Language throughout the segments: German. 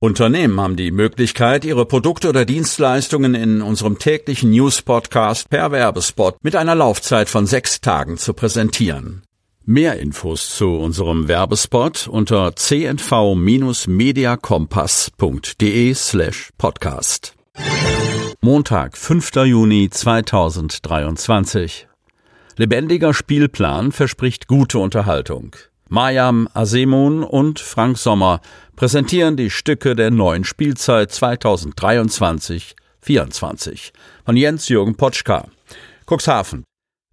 Unternehmen haben die Möglichkeit, ihre Produkte oder Dienstleistungen in unserem täglichen News-Podcast per Werbespot mit einer Laufzeit von sechs Tagen zu präsentieren. Mehr Infos zu unserem Werbespot unter cnv-mediakompass.de slash podcast. Montag, 5. Juni 2023. Lebendiger Spielplan verspricht gute Unterhaltung. Mayam Asemun und Frank Sommer präsentieren die Stücke der neuen Spielzeit 2023-24 von Jens-Jürgen Potschka. Cuxhaven.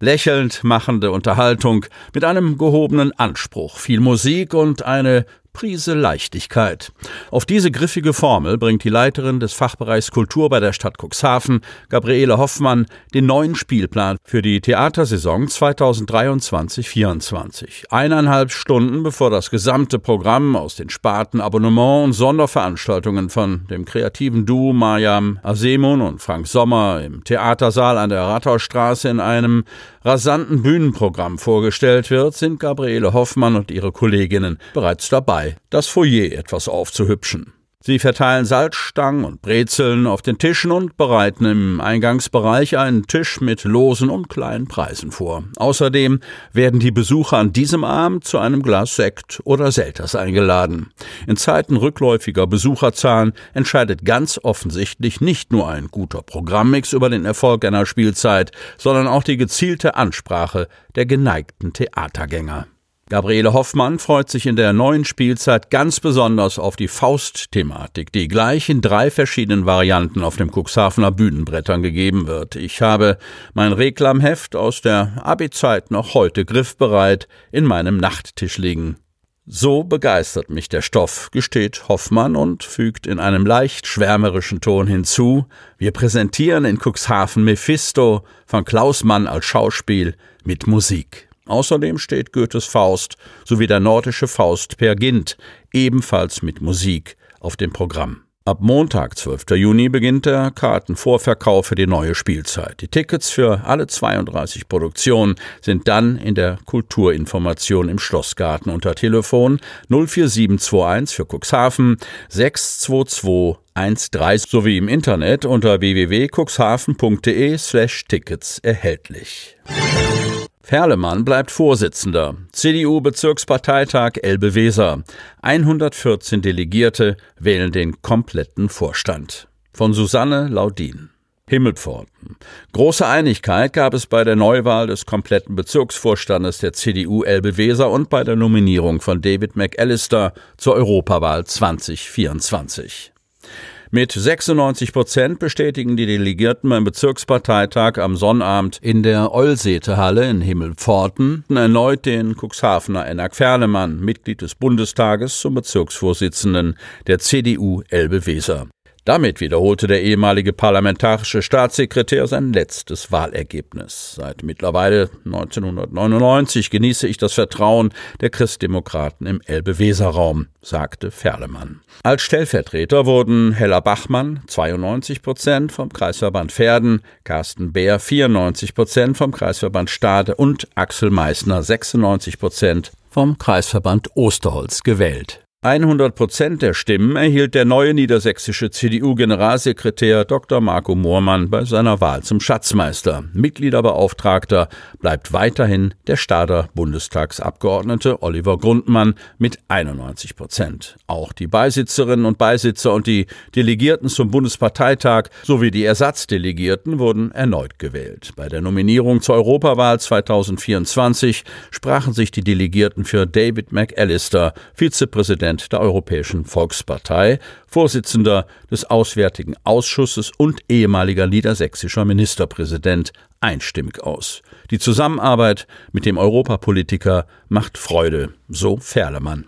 Lächelnd machende Unterhaltung mit einem gehobenen Anspruch, viel Musik und eine Prise Leichtigkeit. Auf diese griffige Formel bringt die Leiterin des Fachbereichs Kultur bei der Stadt Cuxhaven, Gabriele Hoffmann, den neuen Spielplan für die Theatersaison 2023-24. Eineinhalb Stunden bevor das gesamte Programm aus den Sparten Abonnement und Sonderveranstaltungen von dem kreativen Duo Mariam Asemun und Frank Sommer im Theatersaal an der Rathausstraße in einem rasanten Bühnenprogramm vorgestellt wird, sind Gabriele Hoffmann und ihre Kolleginnen bereits dabei, das Foyer etwas aufzuhübschen. Sie verteilen Salzstangen und Brezeln auf den Tischen und bereiten im Eingangsbereich einen Tisch mit losen und kleinen Preisen vor. Außerdem werden die Besucher an diesem Abend zu einem Glas Sekt oder Selters eingeladen. In Zeiten rückläufiger Besucherzahlen entscheidet ganz offensichtlich nicht nur ein guter Programmmix über den Erfolg einer Spielzeit, sondern auch die gezielte Ansprache der geneigten Theatergänger. Gabriele Hoffmann freut sich in der neuen Spielzeit ganz besonders auf die Faust-Thematik, die gleich in drei verschiedenen Varianten auf dem Cuxhavener Bühnenbrettern gegeben wird. Ich habe mein Reklamheft aus der Abi-Zeit noch heute griffbereit in meinem Nachttisch liegen. So begeistert mich der Stoff, gesteht Hoffmann und fügt in einem leicht schwärmerischen Ton hinzu, wir präsentieren in Cuxhaven Mephisto von Klaus Mann als Schauspiel mit Musik. Außerdem steht Goethes Faust sowie der nordische Faust Per Gint ebenfalls mit Musik auf dem Programm. Ab Montag, 12. Juni, beginnt der Kartenvorverkauf für die neue Spielzeit. Die Tickets für alle 32 Produktionen sind dann in der Kulturinformation im Schlossgarten unter Telefon 04721 für Cuxhaven 622 13 sowie im Internet unter www.cuxhaven.de slash Tickets erhältlich. Ferlemann bleibt Vorsitzender. CDU-Bezirksparteitag Elbe-Weser. 114 Delegierte wählen den kompletten Vorstand. Von Susanne Laudin. Himmelpforten. Große Einigkeit gab es bei der Neuwahl des kompletten Bezirksvorstandes der CDU Elbe-Weser und bei der Nominierung von David McAllister zur Europawahl 2024. Mit 96 Prozent bestätigen die Delegierten beim Bezirksparteitag am Sonnabend in der Eulsätehalle in Himmelpforten erneut den Cuxhavener Enak Ferlemann, Mitglied des Bundestages, zum Bezirksvorsitzenden der CDU Elbe-Weser. Damit wiederholte der ehemalige parlamentarische Staatssekretär sein letztes Wahlergebnis. Seit mittlerweile 1999 genieße ich das Vertrauen der Christdemokraten im Elbe-Weser-Raum, sagte Ferlemann. Als Stellvertreter wurden Hella Bachmann 92 Prozent vom Kreisverband Pferden, Carsten Bär 94 Prozent vom Kreisverband Stade und Axel Meissner 96 Prozent vom Kreisverband Osterholz gewählt. 100 Prozent der Stimmen erhielt der neue niedersächsische CDU-Generalsekretär Dr. Marco Moormann bei seiner Wahl zum Schatzmeister. Mitgliederbeauftragter bleibt weiterhin der Stader Bundestagsabgeordnete Oliver Grundmann mit 91 Prozent. Auch die Beisitzerinnen und Beisitzer und die Delegierten zum Bundesparteitag sowie die Ersatzdelegierten wurden erneut gewählt. Bei der Nominierung zur Europawahl 2024 sprachen sich die Delegierten für David McAllister, Vizepräsident Präsident der Europäischen Volkspartei, Vorsitzender des Auswärtigen Ausschusses und ehemaliger niedersächsischer Ministerpräsident, einstimmig aus. Die Zusammenarbeit mit dem Europapolitiker macht Freude, so Ferlemann.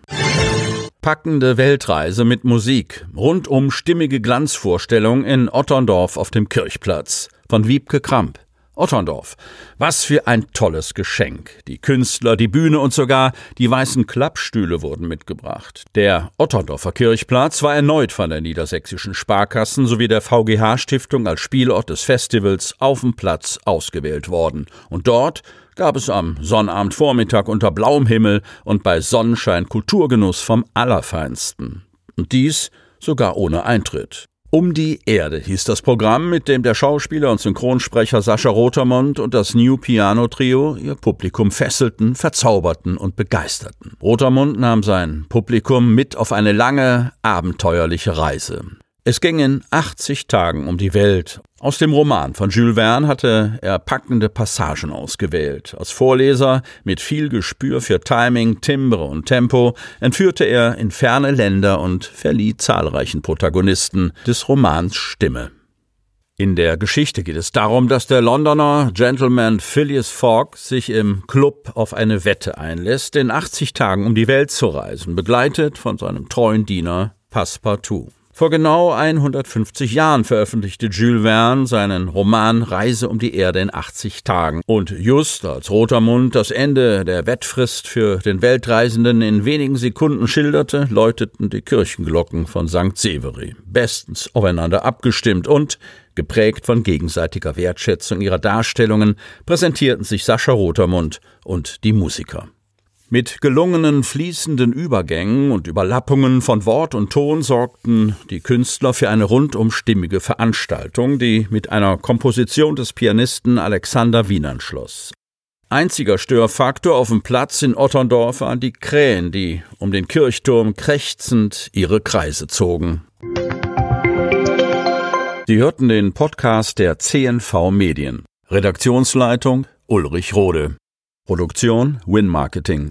Packende Weltreise mit Musik, rundum stimmige Glanzvorstellung in Otterndorf auf dem Kirchplatz von Wiebke Kramp. Otterndorf. Was für ein tolles Geschenk. Die Künstler, die Bühne und sogar die weißen Klappstühle wurden mitgebracht. Der Otterndorfer Kirchplatz war erneut von der niedersächsischen Sparkassen sowie der VGH Stiftung als Spielort des Festivals auf dem Platz ausgewählt worden. Und dort gab es am Sonnabendvormittag unter blauem Himmel und bei Sonnenschein Kulturgenuss vom Allerfeinsten. Und dies sogar ohne Eintritt. Um die Erde hieß das Programm, mit dem der Schauspieler und Synchronsprecher Sascha Rotermund und das New Piano Trio ihr Publikum fesselten, verzauberten und begeisterten. Rotermund nahm sein Publikum mit auf eine lange, abenteuerliche Reise. Es ging in 80 Tagen um die Welt. Aus dem Roman von Jules Verne hatte er packende Passagen ausgewählt. Als Vorleser mit viel Gespür für Timing, Timbre und Tempo entführte er in ferne Länder und verlieh zahlreichen Protagonisten des Romans Stimme. In der Geschichte geht es darum, dass der Londoner Gentleman Phileas Fogg sich im Club auf eine Wette einlässt, in 80 Tagen um die Welt zu reisen, begleitet von seinem treuen Diener Passepartout. Vor genau 150 Jahren veröffentlichte Jules Verne seinen Roman Reise um die Erde in 80 Tagen. Und just als Rotermund das Ende der Wettfrist für den Weltreisenden in wenigen Sekunden schilderte, läuteten die Kirchenglocken von St. Severi. Bestens aufeinander abgestimmt und geprägt von gegenseitiger Wertschätzung ihrer Darstellungen, präsentierten sich Sascha Rotermund und die Musiker. Mit gelungenen fließenden Übergängen und Überlappungen von Wort und Ton sorgten die Künstler für eine rundum stimmige Veranstaltung, die mit einer Komposition des Pianisten Alexander Wienern schloss. Einziger Störfaktor auf dem Platz in Otterndorf waren die Krähen, die um den Kirchturm krächzend ihre Kreise zogen. Sie hörten den Podcast der CNV Medien. Redaktionsleitung Ulrich Rode. Produktion Win Marketing.